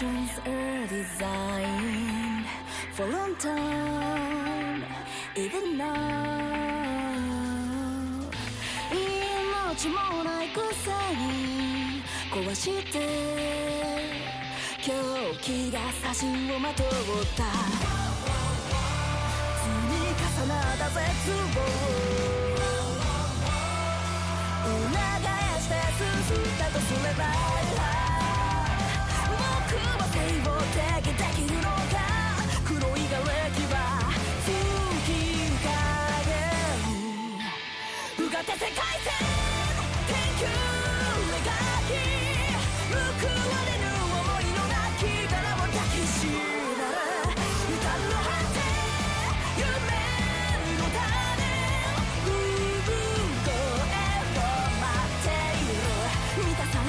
Oceans are designed for long time, even now. 命もないくせに壊して狂気が写真をまとった積み重なった絶望天空のき報われぬ想いのなき殻を抱きる歌の果て夢の種産声を待っている満たさ